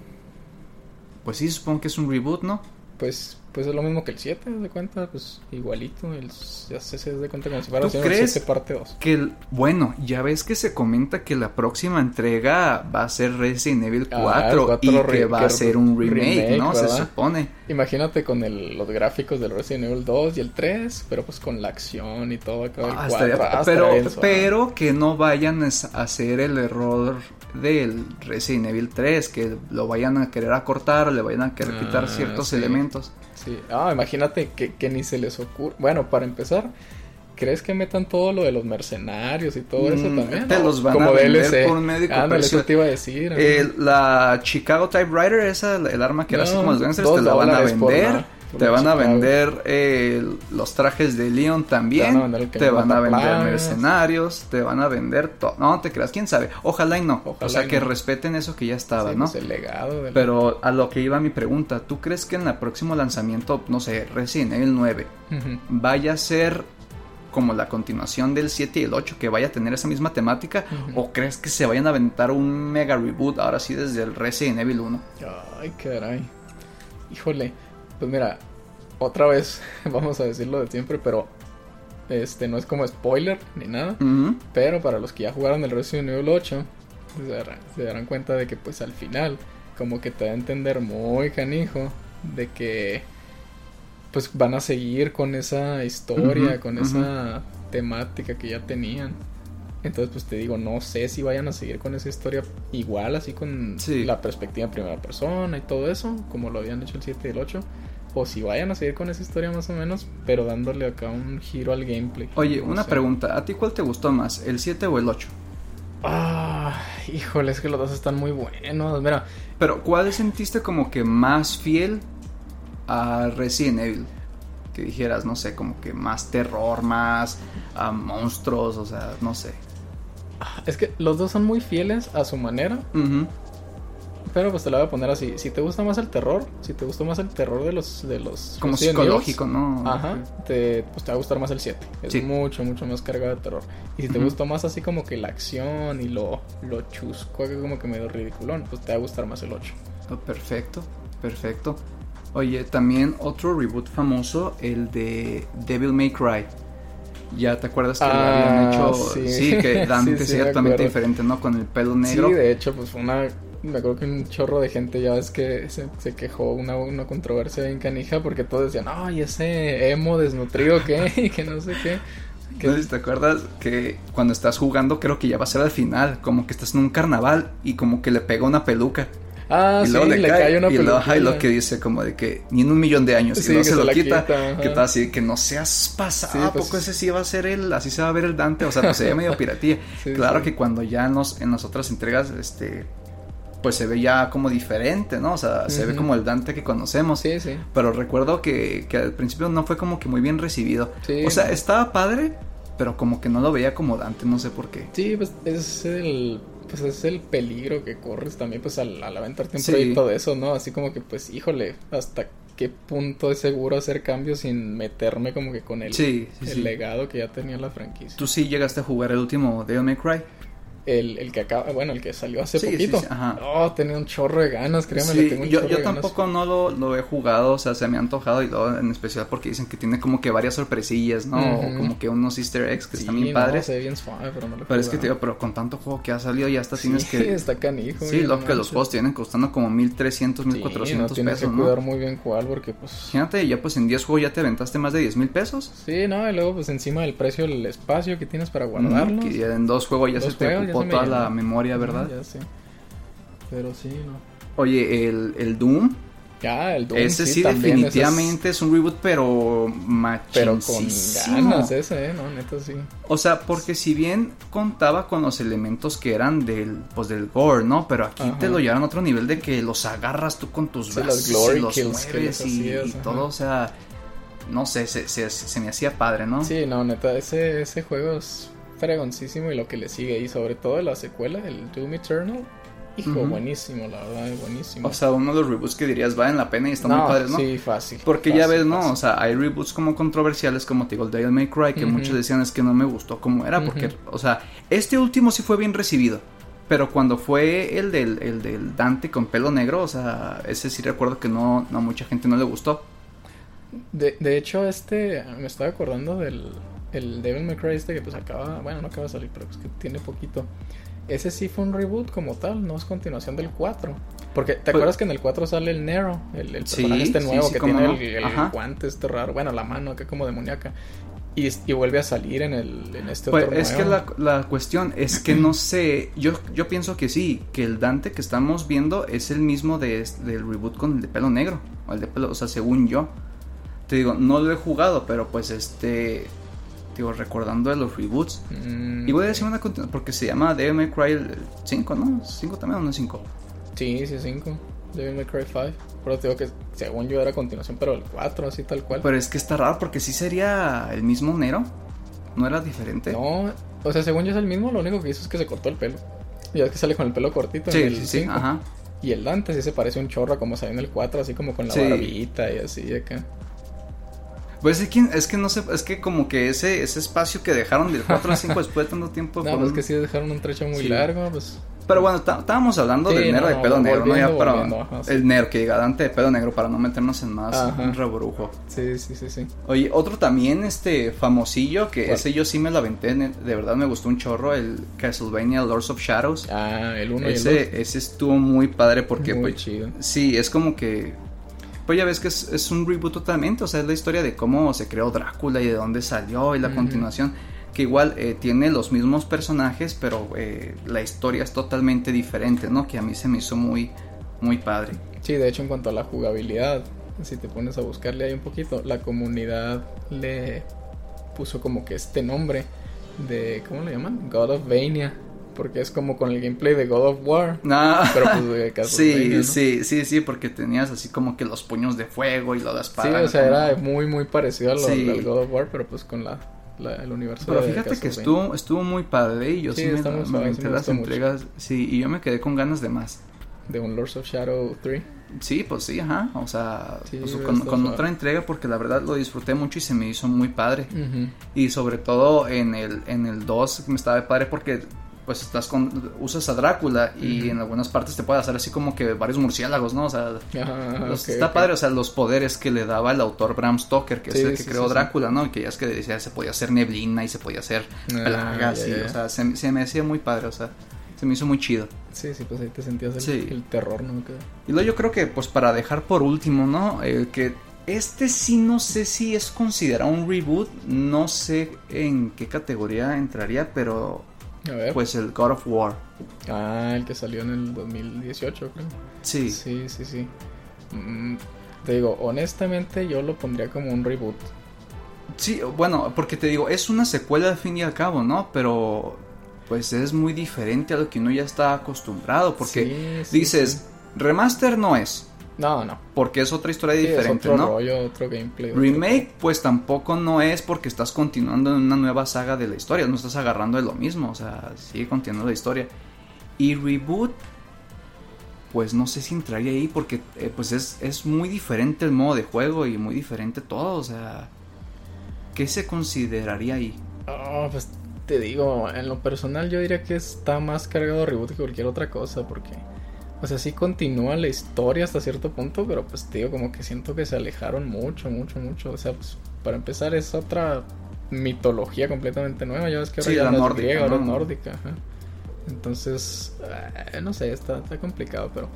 Pues sí, supongo que es un reboot, ¿no? Pues pues es lo mismo que el 7, de cuenta, pues igualito, el, ya se, de cuenta como si fuera el 7 parte 2. Que bueno, ya ves que se comenta que la próxima entrega va a ser Resident Evil 4, ah, y que va a ser un remake, ¿no? Se supone. Imagínate con el, los gráficos del Resident Evil 2 y el 3, pero pues con la acción y todo acá el 4. Ah, pero, pero que no vayan a hacer el error del Resident Evil 3, que lo vayan a querer acortar, le vayan a querer quitar ah, ciertos elementos. Sí, ah, imagínate que, que ni se les ocurre. Bueno, para empezar, ¿crees que metan todo lo de los mercenarios y todo eso mm, también? Te los van a vender por un médico ah, eso te iba a decir. la Chicago Typewriter, esa, el arma que era así como los gangsters, te la van a vender te van a vender eh, los trajes de Leon también. Te van a vender, mercenarios. Te van a vender todo. No, te creas, quién sabe. Ojalá y no. o sea, que respeten eso que ya estaba, ¿no? Pues, el legado. Pero a lo que iba mi pregunta, ¿tú crees que en el próximo lanzamiento, no sé, Resident Evil 9, vaya a ser como la continuación del 7 y el 8 que vaya a tener esa misma temática o crees que se vayan a aventar un mega reboot ahora sí desde el Resident Evil 1? Ay, caray. Híjole, pues mira, otra vez vamos a decirlo de siempre, pero este no es como spoiler ni nada. Pero para los que ya jugaron el Resident Evil 8, se darán, cuenta de que pues al final, como que te da a entender muy canijo de que pues van a seguir con esa historia, con esa temática que ya tenían. Entonces, pues te digo, no sé si vayan a seguir con esa historia igual, así con la perspectiva en primera persona y todo eso, como lo habían hecho el 7 y el 8 o si vayan a seguir con esa historia más o menos, pero dándole acá un giro al gameplay. Oye, una pregunta, ¿a ti cuál te gustó más, el 7 o el 8? Ah, híjole, es que los dos están muy buenos, mira. Pero ¿cuál sentiste como que más fiel a Resident Evil? Que dijeras, no sé, como que más terror, más a monstruos, o sea, no sé. Ah, es que los dos son muy fieles a su manera. Pero pues te la voy a poner así. Si te gusta más el terror, si te gusta más el terror de los... De los Como psicológico, ¿no? Ajá. Te, pues te va a gustar más el 7. Es mucho, mucho más cargado de terror. Y si te gustó más así como que la acción y lo, lo chusco, como que medio ridiculón, pues te va a gustar más el 8. perfecto, perfecto. Oye, también otro reboot famoso, el de Devil May Cry. Ya te acuerdas que lo habían ah, hecho. Sí, que Dante sí, ciertamente diferente, ¿no? Con el pelo negro. Sí, de hecho, pues fue una me acuerdo que un chorro de gente ya es que se, quejó una, una controversia en canija porque todos decían, ay, ese emo desnutrido que, y que no sé qué. No sé si te acuerdas que cuando estás jugando creo que ya va a ser al final, como que estás en un carnaval y como que le pega una peluca. Ah, y sí, luego le, le cae, cae una y, luego, ajá, y lo que dice como de que ni en un millón de años Sí, y no se se lo quita, que está así, que no seas pasado, Sí, ¿a pues- ese sí va a ser el, así se va a ver el Dante, o sea, pues se ve medio piratía. Claro que cuando ya en, los, en las otras entregas, este, pues se ve ya como diferente, ¿no? O sea, se ve como el Dante que conocemos. Sí, sí. Pero recuerdo que, que al principio no fue como que muy bien recibido. Sí. O sea, estaba padre, pero como que no lo veía como Dante, no sé por qué. Sí, pues es el pues es el peligro que corres también pues al, al aventarte un Sí. proyecto de eso, ¿no? Así como que pues híjole, hasta qué punto es seguro hacer cambios sin meterme como que con el, Sí, sí, el legado que ya tenía la franquicia. Tú sí llegaste a jugar el último Devil May Cry. El, el que acaba, bueno, el que salió hace Sí, poquito. sí, ajá. Oh, tenía un chorro de ganas, créeme, le tengo un yo, chorro yo de ganas. tampoco no lo, lo he jugado, o sea, se me ha antojado y luego en especial porque dicen que tiene como que varias sorpresillas, ¿no? O como que unos easter eggs que están bien no, padres. ve bien suave, pero no lo Pero es que te digo, pero con tanto juego que ha salido ya hasta tienes que... está canijo. Sí, lo no que los juegos tienen costando como 1300, Sí, 1400 no, tienes pesos, que ¿no? cuidar muy bien cuál porque pues... Imagínate, ya pues en 10 juegos ya te aventaste más de 10 mil pesos. Sí, no, y luego pues encima del precio el espacio que tienes para guardarlos. Que ya en dos juegos ya Dos se te ocupó toda la memoria, ¿verdad? Ya sé. Pero sí, no. Oye, el, el Doom, Ya, el Doom ese sí, también, ese es- definitivamente es... un reboot, pero Pero con ganas ese, ¿eh? No, neta sí. O sea, porque si bien contaba con los elementos que eran del, pues del gore, ¿no? Pero aquí Ajá. te lo llevan a otro nivel de que los agarras tú con tus Sí, brazos las glory y los kills que mueves les y, hacías, y todo, o sea, no sé, se, se, se me hacía padre, ¿no? Sí, no, neta, ese, ese juego es fregoncísimo y lo que le sigue. Y sobre todo la secuela, el Doom Eternal. Hijo, buenísimo, la verdad, buenísimo. O sea, uno de los reboots que dirías valen la pena y están muy padres, ¿no? Sí, fácil. Porque ya ves, ¿no? fácil. O sea, hay reboots como controversiales como te digo, el Devil May Cry, que muchos decían es que no me gustó como era, porque, o sea, este último sí fue bien recibido. Pero cuando fue el del, el del Dante con pelo negro, o sea, ese sí recuerdo que no, no a mucha gente no le gustó. De, de hecho, este, me estaba acordando del el Devil May Cry este que pues acaba, bueno, no acaba de salir, pero pues que tiene poquito. Ese sí fue un reboot como tal, no es continuación del 4. Porque, ¿te Pues- acuerdas que en el 4 sale el Nero? El, el Sí, personaje este sí, nuevo sí, que cómo tiene no. el, el guante este raro, bueno, la mano acá como demoníaca. Y, y vuelve a salir en, el, en este Pues otro es que nuevo. la, la cuestión es que no sé, yo, yo pienso que sí, que el Dante que estamos viendo es el mismo de, del reboot con el de pelo negro, o el de pelo, o sea, según yo. Te digo, no lo he jugado, pero pues este, digo, recordando de los reboots. Mm, Y voy a decir una continu- porque se llama Devil May Cry el 5, ¿no? 5 también o no 5. Sí, sí, 5. Devil May Cry 5. Pero te digo que según yo era continuación, pero el 4, así tal cual. Pero es que está raro porque sí sería el mismo Nero. ¿No era diferente? No, o sea, según yo es el mismo, lo único que hizo es que se cortó el pelo. Y es que sale con el pelo cortito sí, en el sí, sí, 5. ajá. Y el Dante sí se parece un chorro como salió en el 4, así como con la Sí. barbita y así acá. Pues es que, es que no sé, es que como que ese, ese espacio que dejaron del 4 al 5 después de tanto tiempo. No, con pues un- que sí dejaron un trecho muy Sí. largo, pues. Pero bueno, tá- estábamos hablando Sí, del Nero no, de pelo negro, ¿no? Ya para ajá, sí. el Nero que diga Dante de pelo negro para no meternos en más Ajá. un rebrujo. Sí, sí, sí, sí. Oye, otro también, este, famosillo, que ¿Cuál? ese yo sí me lo aventé, de verdad me gustó un chorro, el Castlevania Lords of Shadows. Ah, el 1 y el 2. ese, ese estuvo muy padre porque, Muy pues, chido. sí, es como que, pues ya ves que es, es un reboot totalmente, o sea, es la historia de cómo se creó Drácula y de dónde salió y la Ujú. continuación, que igual eh, tiene los mismos personajes, pero eh, la historia es totalmente diferente, ¿no? Que a mí se me hizo muy, muy padre. Sí, de hecho, en cuanto a la jugabilidad, si te pones a buscarle ahí un poquito, la comunidad le puso como que este nombre de, ¿cómo le llaman? God of Vania, porque es como con el gameplay de God of War, Ah, pero pues de sí, ¿no? sí, sí, sí, porque tenías así como que los puños de fuego y lo de Sí, espada. o sea, como- era muy, muy parecido a lo, Sí. al God of War, pero pues con la, la- el universo Pero de fíjate que estuvo, estuvo muy padre y yo sí, Sí, me, me sí las mucho. entregas, sí, y yo me quedé con ganas de más. De un Lords of Shadow 3. Sí, pues sí, ajá, o sea, Sí, pues, con, otra entrega porque la verdad lo disfruté mucho y se me hizo muy padre. Y sobre todo en el en el 2 me estaba de padre porque pues estás con usas a Drácula y en algunas partes te puede hacer así como que varios murciélagos, ¿no? O sea, los- ok, está padre, o sea, los poderes que le daba el autor Bram Stoker, que Sí, es el que sí, creó sí. Drácula, ¿no? Y que ya es que decía se podía hacer neblina y se podía hacer Ah, plagas y, o sea, se, se me hacía muy padre, o sea, se me hizo muy chido. Sí, sí, pues ahí te sentías el, terror, ¿no? Que- Y luego yo creo que, pues para dejar por último, ¿no? El que este sí no sé si es considerado un reboot, no sé en qué categoría entraría, pero A ver. Pues el God of War. Ah, el que salió en el 2018, creo. Sí. Sí, sí, sí. Mm, te digo, honestamente yo lo pondría como un reboot. Sí, bueno, porque te digo, es una secuela al fin y al cabo, ¿no? Pero pues es muy diferente a lo que uno ya está acostumbrado, porque Sí, sí, dices, sí. remaster no es, No, no. porque es otra historia Sí, diferente, es otro ¿no? rollo, otro gameplay. otro- Remake, pues tampoco no es porque estás continuando en una nueva saga de la historia, no estás agarrando de lo mismo, o sea, sigue continuando la historia. Y reboot, pues no sé si entraría ahí porque eh, pues es, es muy diferente el modo de juego y muy diferente todo, o sea, ¿qué se consideraría ahí? Ah, pues te digo, en lo personal yo diría que está más cargado reboot que cualquier otra cosa, porque, o sea, sí continúa la historia hasta cierto punto, pero pues te digo, como que siento que se alejaron mucho, mucho, mucho. O sea, pues para empezar es otra mitología completamente nueva, ya ves que ahora Sí, ya la no es nórdica, griega, ahora es ¿no? nórdica, ajá. Entonces, eh, no sé, está, está complicado, pero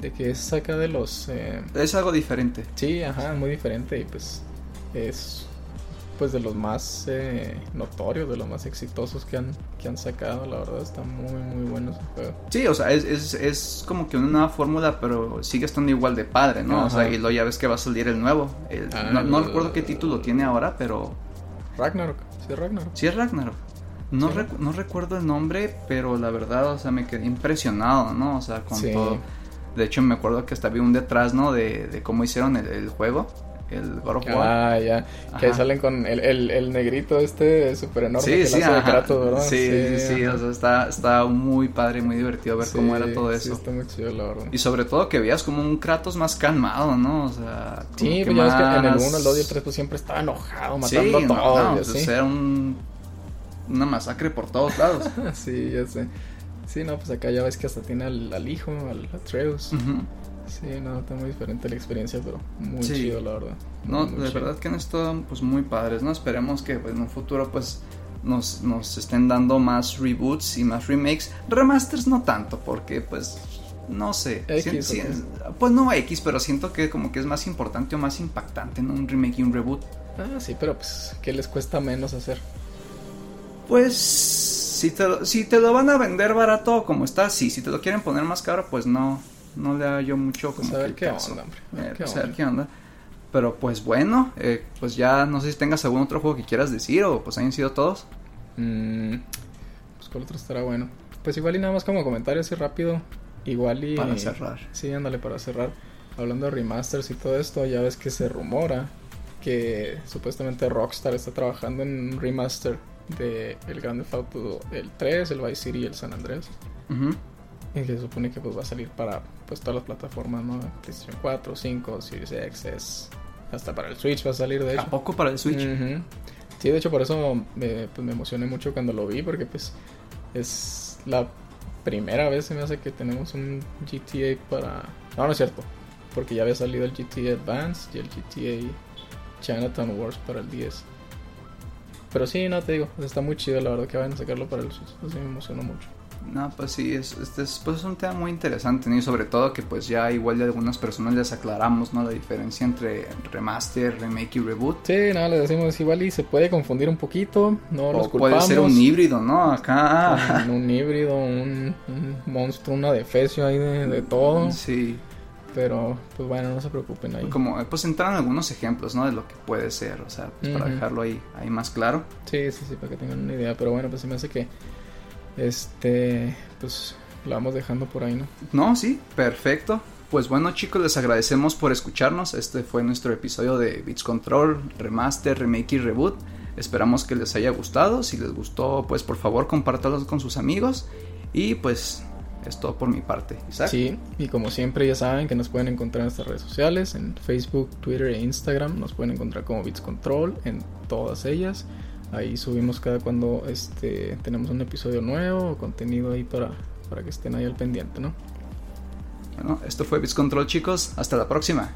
de que es acá de los... eh, Es algo diferente. Sí, ajá, muy diferente y pues es pues de los más eh, notorios, de los más exitosos que han, que han sacado, la verdad está muy muy bueno ese juego. Sí, o sea, es, es, es como que una nueva fórmula, pero sigue estando igual de padre, ¿no? O sea, Ajá. y luego ya ves que va a salir el nuevo. El- Ah, no, no el- recuerdo qué título tiene ahora, pero Ragnarok, sí Ragnarok. sí es Ragnarok. No, Sí. recu- no recuerdo el nombre, pero la verdad, o sea, me quedé impresionado, ¿no? O sea, con Sí. todo. De hecho, me acuerdo que hasta vi un detrás, ¿no? De, de cómo hicieron el, el juego, el God of War. Ah, ya, que Ajá. salen con el, el, el negrito este súper enorme que Sí, sí, le hace. Kratos, ¿verdad? sí, sí, sí, ajá. o sea, está, está muy padre, muy divertido ver cómo Sí, era todo sí, eso. está muy chido, la verdad. Y sobre todo que veías como un Kratos más calmado, ¿no? O sea, Sí, que pues ya ves que en el más- 1, el 2 y el 3 pues siempre estaba enojado, Sí, matando no, a todos no, y pues, así. era un, una masacre por todos lados. sí, ya sé. Sí, no, pues acá ya ves que hasta tiene al, al hijo, al Atreus. Ujú. Sí, no, está muy diferente la experiencia, pero muy Sí. chido, la verdad. No, Muy de chido. verdad que han estado pues muy padres, ¿no? Esperemos que pues, en un futuro pues nos, nos estén dando más reboots y más remakes. Remasters no tanto, porque pues no sé. X, pues no X, pero siento que como que es más importante o más impactante, ¿no? Un remake y un reboot. Ah, sí, pero pues, ¿qué les cuesta menos hacer? Pues si te, lo, si te lo van a vender barato como está, sí. Si te lo quieren poner más caro, pues no, no le hallo mucho Pues como a que ver el qué caso. onda, hombre. A ver Eh, qué pues, a ver onda. qué onda. Pero pues bueno, eh, pues ya no sé si tengas algún otro juego que quieras decir o pues hayan sido todos. Mm, pues, ¿cuál otro estará bueno? Pues igual y nada más como comentario así rápido. Igual y... Para cerrar. Sí, ándale, para cerrar. Hablando de remasters y todo esto, ya ves que se rumora que supuestamente Rockstar está trabajando en un remaster de el Grand Theft Auto el 3, el Vice City y el San Andreas. Ujú. Y que se supone que pues va a salir para pues todas las plataformas, ¿no? PlayStation 4, 5, Series X, S, hasta para el Switch va a salir de hecho. ¿A poco para el Switch? Sí, de hecho por eso me, pues, me emocioné mucho cuando lo vi porque pues es la primera vez se me hace que tenemos un GTA para... No, no es cierto, porque ya había salido el GTA Advance y el GTA Chinatown Wars para el 10. Pero sí, no te digo, está muy chido la verdad que vayan a sacarlo para el Switch, así me emocionó mucho. No, pues sí, es, este es, pues, es un tema muy interesante, ¿no? Y sobre todo que pues ya igual de algunas personas les aclaramos, ¿no? La diferencia entre remaster, remake y reboot. Sí, nada, le decimos igual y se puede confundir un poquito, no los o puede culpamos. ser un híbrido, ¿no? Acá... un, un híbrido, un, un monstruo, un adefesio ahí de, de todo. Sí, Pero, pues bueno, no se preocupen ahí. como pues entraron algunos ejemplos, ¿no? De lo que puede ser, o sea, pues, para dejarlo ahí, ahí más claro. Sí, sí, sí, para que tengan una idea. Pero bueno, pues se me hace que, este, pues la vamos dejando por ahí, ¿no? No, sí, perfecto. Pues bueno chicos, les agradecemos por escucharnos. Este fue nuestro episodio de Beats Control, Remaster, Remake y Reboot. Esperamos que les haya gustado. Si les gustó, pues por favor compártalos con sus amigos. Y pues es todo por mi parte. Isaac. Sí, y como siempre ya saben que nos pueden encontrar en nuestras redes sociales, en Facebook, Twitter e Instagram. Nos pueden encontrar como Beats Control en todas ellas. Ahí subimos cada cuando este, tenemos un episodio nuevo o contenido ahí para, para que estén ahí al pendiente, ¿no? Bueno, esto fue Beats Control chicos. Hasta la próxima.